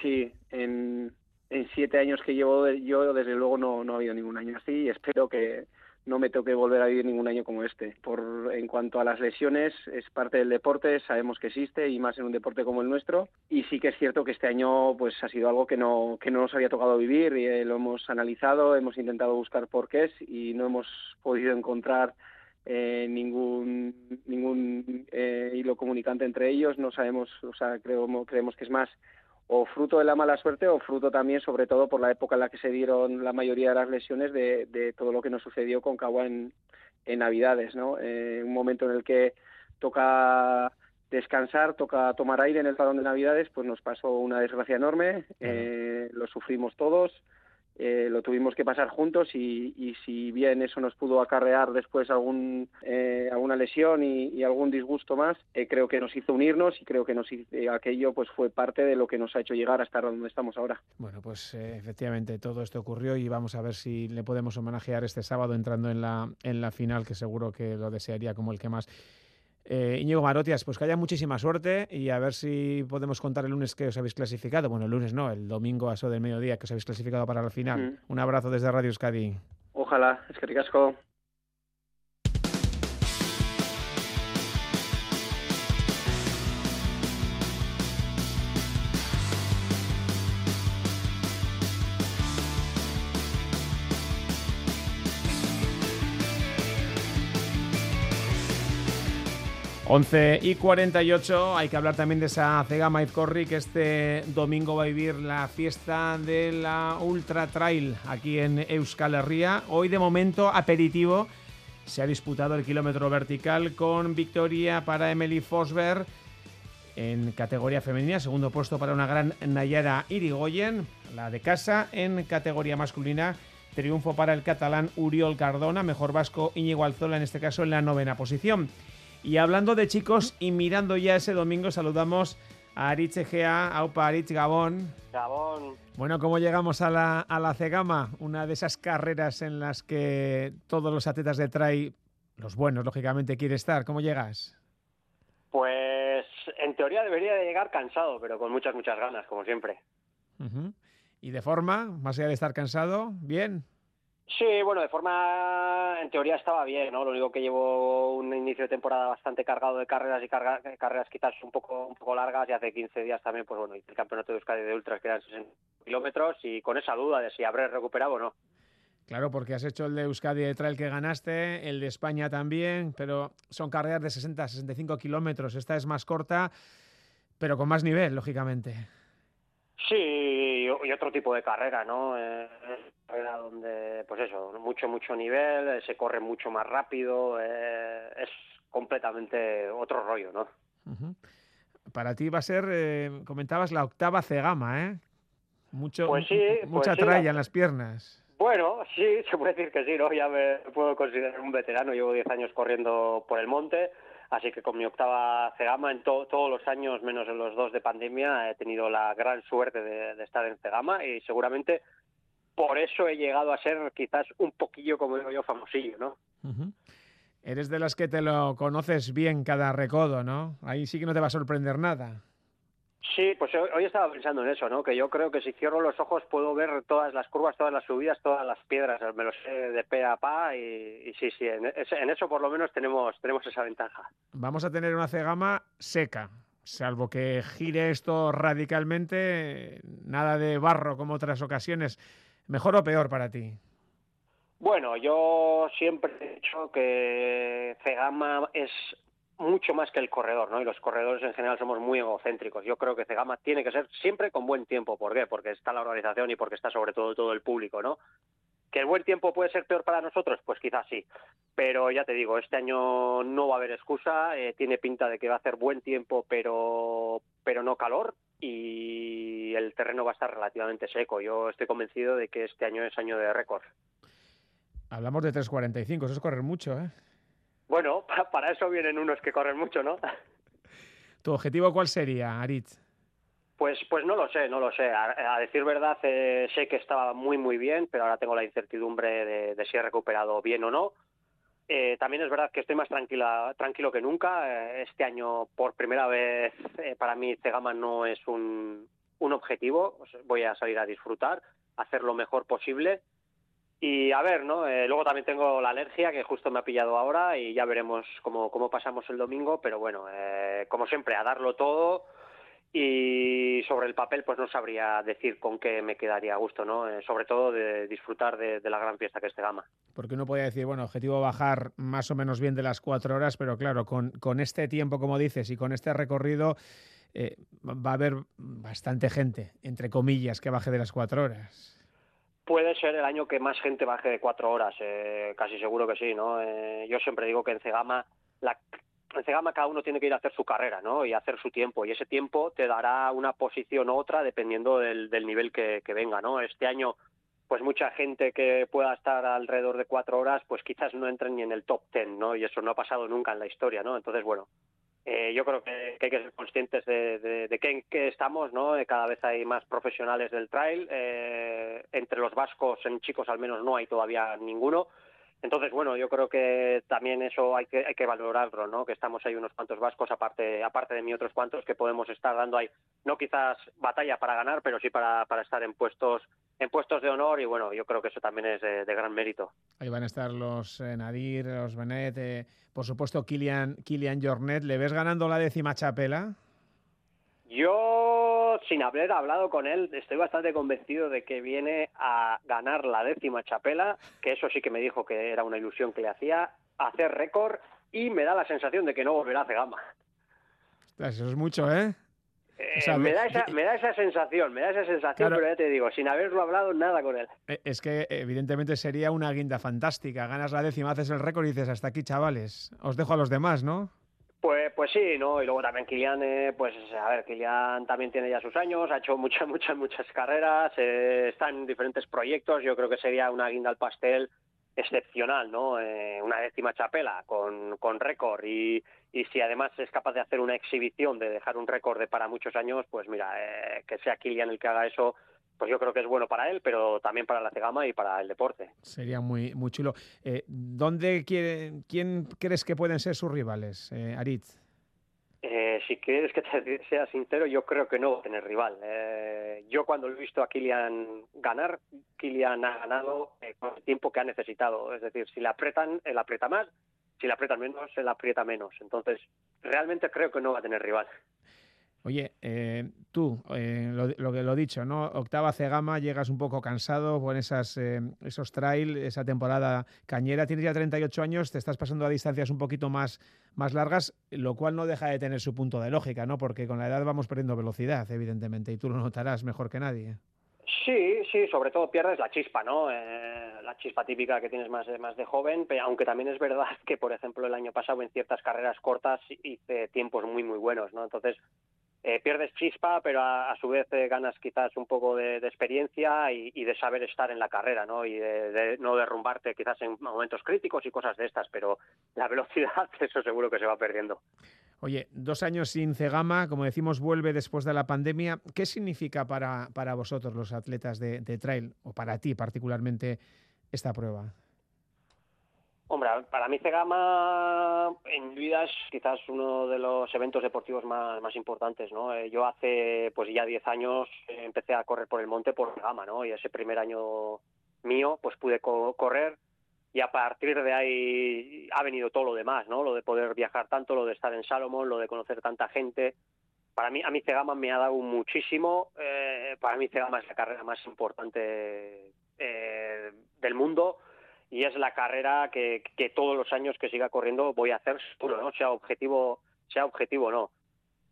Sí, en, en siete años que llevo yo desde luego no, no ha habido ningún año así y espero que no me toque volver a vivir ningún año como este. Por en cuanto a las lesiones, es parte del deporte, sabemos que existe y más en un deporte como el nuestro. Y sí que es cierto que este año pues ha sido algo que no que no nos había tocado vivir y eh, lo hemos analizado, hemos intentado buscar porqués y no hemos podido encontrar eh, ningún ningún eh, hilo comunicante entre ellos. No sabemos, o sea, creemos creemos que es más o fruto de la mala suerte o fruto también, sobre todo, por la época en la que se dieron la mayoría de las lesiones de, de todo lo que nos sucedió con Cagua en, en Navidades, ¿no? Eh, un momento en el que toca descansar, toca tomar aire en el salón de Navidades, pues nos pasó una desgracia enorme, eh, lo sufrimos todos, eh, lo tuvimos que pasar juntos y, si bien eso nos pudo acarrear después algún, eh, alguna lesión y, algún disgusto más, eh, creo que nos hizo unirnos y creo que nos aquello pues fue parte de lo que nos ha hecho llegar hasta donde estamos ahora. Bueno, pues efectivamente todo esto ocurrió y vamos a ver si le podemos homenajear este sábado entrando en la, en la final, que seguro que lo desearía como el que más. Eh, Íñigo Marotias, pues que haya muchísima suerte y a ver si podemos contar el lunes que os habéis clasificado. Bueno, el lunes no, el domingo a eso del mediodía que os habéis clasificado para la final. Mm. Un abrazo desde Radio Euskadi. Ojalá, es que ricasco. 11 y 48, hay que hablar también de esa Cegama Corri que este domingo va a vivir la fiesta de la Ultra Trail aquí en Euskal Herria. Hoy de momento aperitivo se ha disputado el kilómetro vertical con victoria para Emily Fosberg en categoría femenina, segundo puesto para una gran Nayara Irigoyen, la de casa en categoría masculina. Triunfo para el catalán Uriol Cardona, mejor vasco Íñigo Alzola en este caso en la novena posición. Y hablando de chicos y mirando ya ese domingo, saludamos a Aritz Egea, Aupa Aritz Gabón. Gabón. Bueno, ¿cómo llegamos a la, a la Cegama? Una de esas carreras en las que todos los atletas de trail, los buenos, lógicamente, quiere estar. ¿Cómo llegas? Pues en teoría debería de llegar cansado, pero con muchas, muchas ganas, como siempre. ¿Y de forma, más allá de estar cansado, bien? Sí, bueno, de forma, en teoría estaba bien, ¿no? Lo único que llevo un inicio de temporada bastante cargado de carreras y carreras quizás un poco un poco largas y hace 15 días también, pues bueno, el campeonato de Euskadi de Ultras que eran 60 kilómetros y con esa duda de si habré recuperado o no. Claro, porque has hecho el de Euskadi de Trail que ganaste, el de España también, pero son carreras de 60, 65 kilómetros. Esta es más corta, pero con más nivel, lógicamente. Sí, y otro tipo de carrera, ¿no? Eh, carrera donde, eso, mucho, mucho nivel, eh, se corre mucho más rápido, eh, es completamente otro rollo, ¿no? Para ti va a ser, eh, comentabas, la octava cegama, ¿eh? Mucho, pues sí, mucha pues tralla en las piernas. Bueno, sí, <laughs> se puede decir que sí, ¿no? Ya me puedo considerar un veterano, llevo 10 años corriendo por el monte, Así que con mi octava Cegama, en todos los años, menos en los dos de pandemia, he tenido la gran suerte de, estar en Cegama y seguramente por eso he llegado a ser quizás un poquillo, como digo yo, famosillo, ¿no? Eres de las que te lo conoces bien cada recodo, ¿no? Ahí sí que no te va a sorprender nada. Sí, pues hoy estaba pensando en eso, ¿no? Que yo creo que si cierro los ojos puedo ver todas las curvas, todas las subidas, todas las piedras, me lo sé de pe a pa y, sí, sí, en, en, eso por lo menos tenemos, tenemos esa ventaja. Vamos a tener una cegama seca, salvo que gire esto radicalmente, nada de barro como otras ocasiones. ¿Mejor o peor para ti? Bueno, yo siempre he dicho que Cegama es mucho más que el corredor, ¿no? Y los corredores en general somos muy egocéntricos. Yo creo que Cegama tiene que ser siempre con buen tiempo. ¿Por qué? Porque está la organización y porque está sobre todo todo el público, ¿no? ¿Que el buen tiempo puede ser peor para nosotros? Pues quizás sí. Pero ya te digo, este año no va a haber excusa. Eh, tiene pinta de que va a hacer buen tiempo, pero, pero no calor. Y el terreno va a estar relativamente seco. Yo estoy convencido de que este año es año de récord. Hablamos de 3.45, eso es correr mucho, ¿eh? Bueno, <laughs> para eso vienen unos que corren mucho, ¿no? <laughs> ¿Tu objetivo cuál sería, Aritz? Pues, pues no lo sé, no lo sé. A, decir verdad, eh, sé que estaba muy, muy bien, pero ahora tengo la incertidumbre de, si he recuperado bien o no. Eh, también es verdad que estoy más tranquila, tranquilo que nunca. Eh, este año, por primera vez, para mí Cegama no es un, un objetivo. Voy a salir a disfrutar, hacer lo mejor posible y a ver, ¿no? Eh, luego también tengo la alergia que justo me ha pillado ahora y ya veremos cómo, cómo pasamos el domingo, pero bueno, eh, como siempre, a darlo todo y sobre el papel pues no sabría decir con qué me quedaría a gusto, ¿no? Eh, sobre todo de disfrutar de, la gran fiesta que es Gama. Porque uno podría decir, bueno, objetivo bajar más o menos bien de las cuatro horas, pero claro, con, con este tiempo, como dices, y con este recorrido, va a haber bastante gente, entre comillas, que baje de las cuatro horas puede ser el año que más gente baje de cuatro horas, eh, casi seguro que sí, ¿no? Eh, yo siempre digo que en Cegama, la, en Cegama cada uno tiene que ir a hacer su carrera, ¿no? Y hacer su tiempo, y ese tiempo te dará una posición u otra dependiendo del, nivel que, venga, ¿no? Este año, pues mucha gente que pueda estar alrededor de cuatro horas, pues quizás no entren ni en el top ten, ¿no? Y eso no ha pasado nunca en la historia, ¿no? Entonces, bueno, eh, yo creo que, hay que ser conscientes de, de, que en qué estamos, ¿no? cada vez hay más profesionales del trail. Eh, entre los vascos, en chicos al menos no hay todavía ninguno. Entonces, bueno, yo creo que también eso hay que, hay que valorarlo, ¿no? Que estamos ahí unos cuantos vascos, aparte, aparte de mí otros cuantos, que podemos estar dando ahí, no quizás batalla para ganar, pero sí para, para estar en puestos en puestos de honor y bueno, yo creo que eso también es de, gran mérito. Ahí van a estar los eh, Nadir, los Benet, eh, por supuesto Kilian, Kilian Jornet. ¿Le ves ganando la décima chapela? Yo, sin haber hablado con él, estoy bastante convencido de que viene a ganar la décima chapela, que eso sí que me dijo que era una ilusión que le hacía, hacer récord y me da la sensación de que no volverá a Cegama. Eso es mucho, ¿eh? Eh, me, da esa, me da esa sensación, me da esa sensación, pero ya te digo, sin haberlo hablado nada con él. Eh, es que evidentemente sería una guinda fantástica. Ganas la décima, haces el récord y dices, hasta aquí, chavales. Os dejo a los demás, ¿no? Pues, pues sí, ¿no? Y luego también Kilian, eh, pues a ver, Kilian también tiene ya sus años, ha hecho muchas, <laughs> muchas, muchas carreras, está en diferentes proyectos, yo creo que sería una guinda al pastel excepcional, ¿no? Eh, una décima chapela con, con récord y, y, si además es capaz de hacer una exhibición, de dejar un récord de para muchos años, pues mira, eh, que sea Kilian el que haga eso, pues yo creo que es bueno para él, pero también para la Cegama y para el deporte. Sería muy, muy chulo. Eh, ¿Dónde quiere, quién crees que pueden ser sus rivales, eh, Aritz? Eh, si quieres que te <laughs> sea sincero, yo creo que no va a tener rival. Eh, yo cuando he visto a Kilian ganar, Kilian ha ganado eh, con el tiempo que ha necesitado. Es decir, si le aprietan, él aprieta más, si le aprietan menos, él aprieta menos. Entonces, realmente creo que no va a tener rival. Oye, eh, tú, eh, lo, que lo dicho, ¿no? Octava Cegama, llegas un poco cansado con esas, eh, esos trail, esa temporada cañera, tienes ya 38 años, te estás pasando a distancias un poquito más, más largas, lo cual no deja de tener su punto de lógica, ¿no? Porque con la edad vamos perdiendo velocidad, evidentemente, y tú lo notarás mejor que nadie. Sí, sí, sobre todo pierdes la chispa, ¿no? la chispa típica que tienes más, más de joven, aunque también es verdad <laughs> que, por ejemplo, el año pasado en ciertas carreras cortas hice tiempos muy, muy buenos, ¿no? Entonces, eh, pierdes chispa, pero a, su vez eh, ganas quizás un poco de, experiencia y, de saber estar en la carrera, ¿no? Y de, no derrumbarte quizás en momentos críticos y cosas de estas, pero la <laughs> velocidad, eso seguro que se va perdiendo. Oye, dos años sin Cegama, como decimos, vuelve después de la pandemia. ¿Qué significa para, para vosotros, los atletas de, de trail, o para ti particularmente, esta prueba? Hombre, para mí Cegama en mi vida es quizás uno de los eventos deportivos más, importantes, ¿no? Eh, yo hace pues ya 10 años empecé a correr por el monte por Cegama, ¿no? Y ese primer año mío pues pude correr y a partir de ahí ha venido todo lo demás, ¿no? Lo de poder viajar tanto, lo de estar en Salomón, lo de conocer tanta gente. Para mí, a mí Cegama me ha dado muchísimo. Eh, para mí Cegama es la carrera más importante eh, del mundo y es la carrera que, todos los años que siga corriendo voy a hacer seguro, ¿no? Sea objetivo, sea objetivo o no.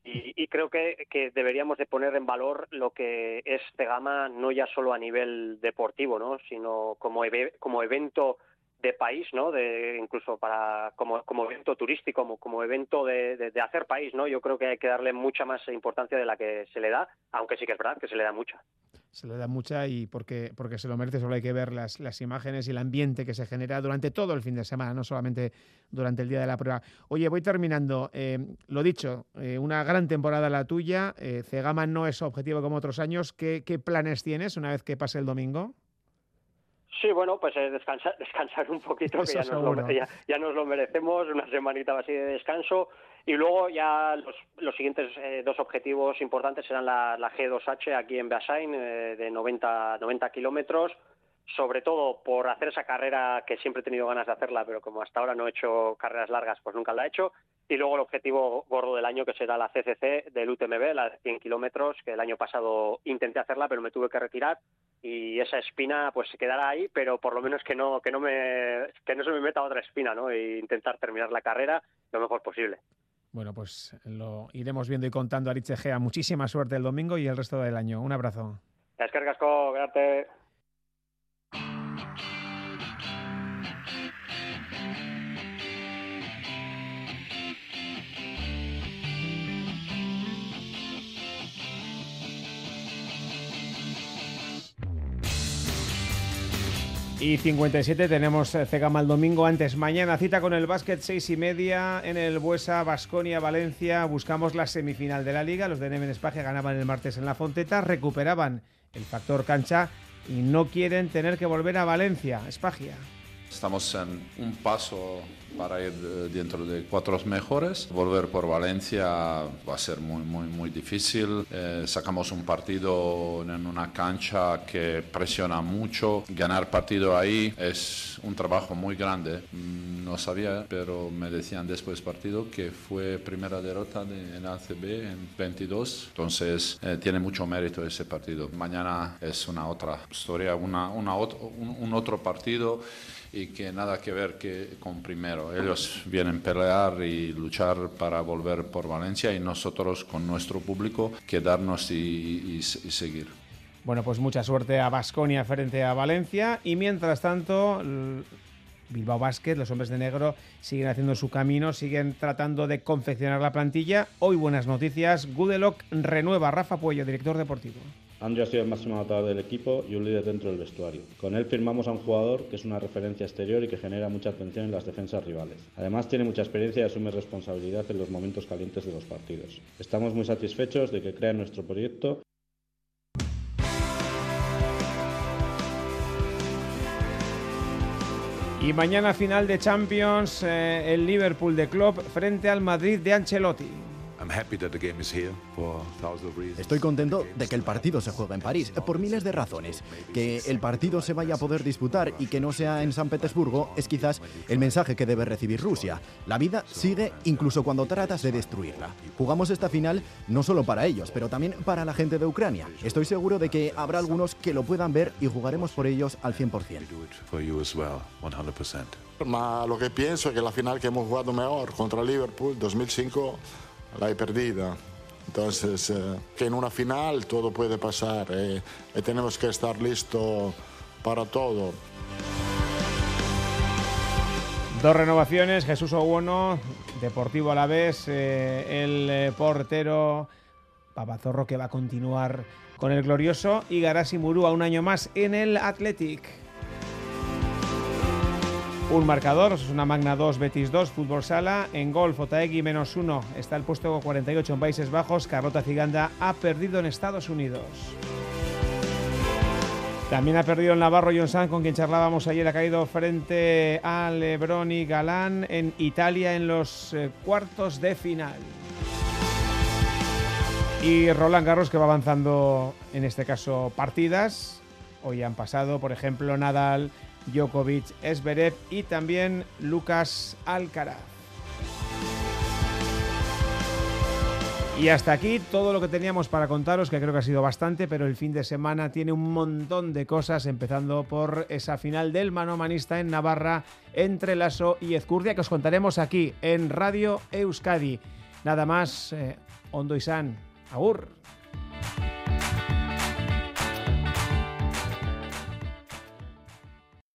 Y, y, creo que, que, deberíamos de poner en valor lo que es Tegama no ya solo a nivel deportivo, ¿no? sino como, como evento de país, ¿no? De, incluso para como, como evento turístico, como, como evento de, de, de, hacer país, ¿no? Yo creo que hay que darle mucha más importancia de la que se le da, aunque sí que es verdad que se le da mucha se le da mucha y porque, porque se lo merece, solo hay que ver las, las imágenes y el ambiente que se genera durante todo el fin de semana, no solamente durante el día de la prueba. Oye, voy terminando. Eh, lo dicho, eh, una gran temporada la tuya. Eh, Cegama no es objetivo como otros años. ¿Qué, ¿Qué, planes tienes una vez que pase el domingo? Sí, bueno, pues descansar, <laughs> descansar un poquito, que ya nos, lo, <laughs> ya, ya nos, lo, merecemos, una semanita así de descanso. Y luego ya los, los siguientes eh, dos objetivos importantes serán la, la G2H aquí en Beasain, eh, de 90, 90 kilómetros, sobre todo por hacer esa carrera que siempre he tenido ganas de hacerla, pero como hasta ahora no he hecho carreras largas, pues nunca la he hecho. Y luego el objetivo gordo del año, que será la CCC del UTMB, la de 100 kilómetros, que el año pasado intenté hacerla, pero me tuve que retirar. Y esa espina pues se quedará ahí, pero por lo menos que no, que no, me, que no se me meta otra espina, ¿no? E intentar terminar la carrera lo mejor posible. Bueno, pues lo iremos viendo y contando a Gea. Muchísima suerte el domingo y el resto del año. Un abrazo. Es que Y 57 tenemos Cegama el domingo. Antes, mañana cita con el básquet, seis y media en el Buesa, Basconia, Valencia. Buscamos la semifinal de la liga. Los de Nemen Espagia ganaban el martes en la Fonteta, recuperaban el factor cancha y no quieren tener que volver a Valencia. Espagia. Estamos en un paso para ir eh, dentro de cuatro mejores. Volver por Valencia va a ser muy, muy, muy difícil. Eh, sacamos un partido en una cancha que presiona mucho. Ganar partido ahí es un trabajo muy grande. Mm, no sabía, pero me decían después partido que fue primera derrota de, en ACB en 22. Entonces eh, tiene mucho mérito ese partido. Mañana es una otra historia, una, una un, un otro partido y que nada que ver que con primero. Ellos vienen a pelear y luchar para volver por Valencia y nosotros con nuestro público quedarnos y, seguir. Bueno, pues mucha suerte a Basconia frente a Valencia y mientras tanto Bilbao Basket, los hombres de negro, siguen haciendo su camino, siguen tratando de confeccionar la plantilla. Hoy buenas noticias, Gudelock renueva a Rafa Puello, director deportivo. Andrew ha sido el máximo anotador del equipo y un líder dentro del vestuario. Con él firmamos a un jugador que es una referencia exterior y que genera mucha atención en las defensas rivales. Además tiene mucha experiencia y asume responsabilidad en los momentos calientes de los partidos. Estamos muy satisfechos de que crea nuestro proyecto Y mañana final de Champions, eh, el Liverpool de Klopp frente al Madrid de Ancelotti. Estoy contento de que el partido se juegue en París, por miles de razones. Que el partido se vaya a poder disputar y que no sea en San Petersburgo es quizás el mensaje que debe recibir Rusia. La vida sigue incluso cuando tratas de destruirla. Jugamos esta final no solo para ellos, pero también para la gente de Ucrania. Estoy seguro de que habrá algunos que lo puedan ver y jugaremos por ellos al 100%. lo que pienso es que la final que hemos jugado mejor contra Liverpool 2005 la he perdida. Entonces, eh, que en una final todo puede pasar eh, y tenemos que estar listos para todo. Dos renovaciones, Jesús Oguono, Deportivo a la vez, eh, el portero Papazorro que va a continuar con el glorioso y Garasi Murúa un año más en el Athletic. Un marcador, es una Magna 2, Betis 2, Fútbol Sala. En golf, Otaegui menos 1, está el puesto 48 en Países Bajos. Carlota Ciganda ha perdido en Estados Unidos. También ha perdido el Navarro John San, con quien charlábamos ayer, ha caído frente a Lebron y Galán en Italia en los eh, cuartos de final. Y Roland Garros que va avanzando, en este caso, partidas. Hoy han pasado, por ejemplo, Nadal, Djokovic, Esberev y también Lucas Alcaraz. Y hasta aquí todo lo que teníamos para contaros, que creo que ha sido bastante, pero el fin de semana tiene un montón de cosas, empezando por esa final del manomanista en Navarra entre Lasso y Ezcurdia, que os contaremos aquí en Radio Euskadi. Nada más, eh, Ondo y San, agur.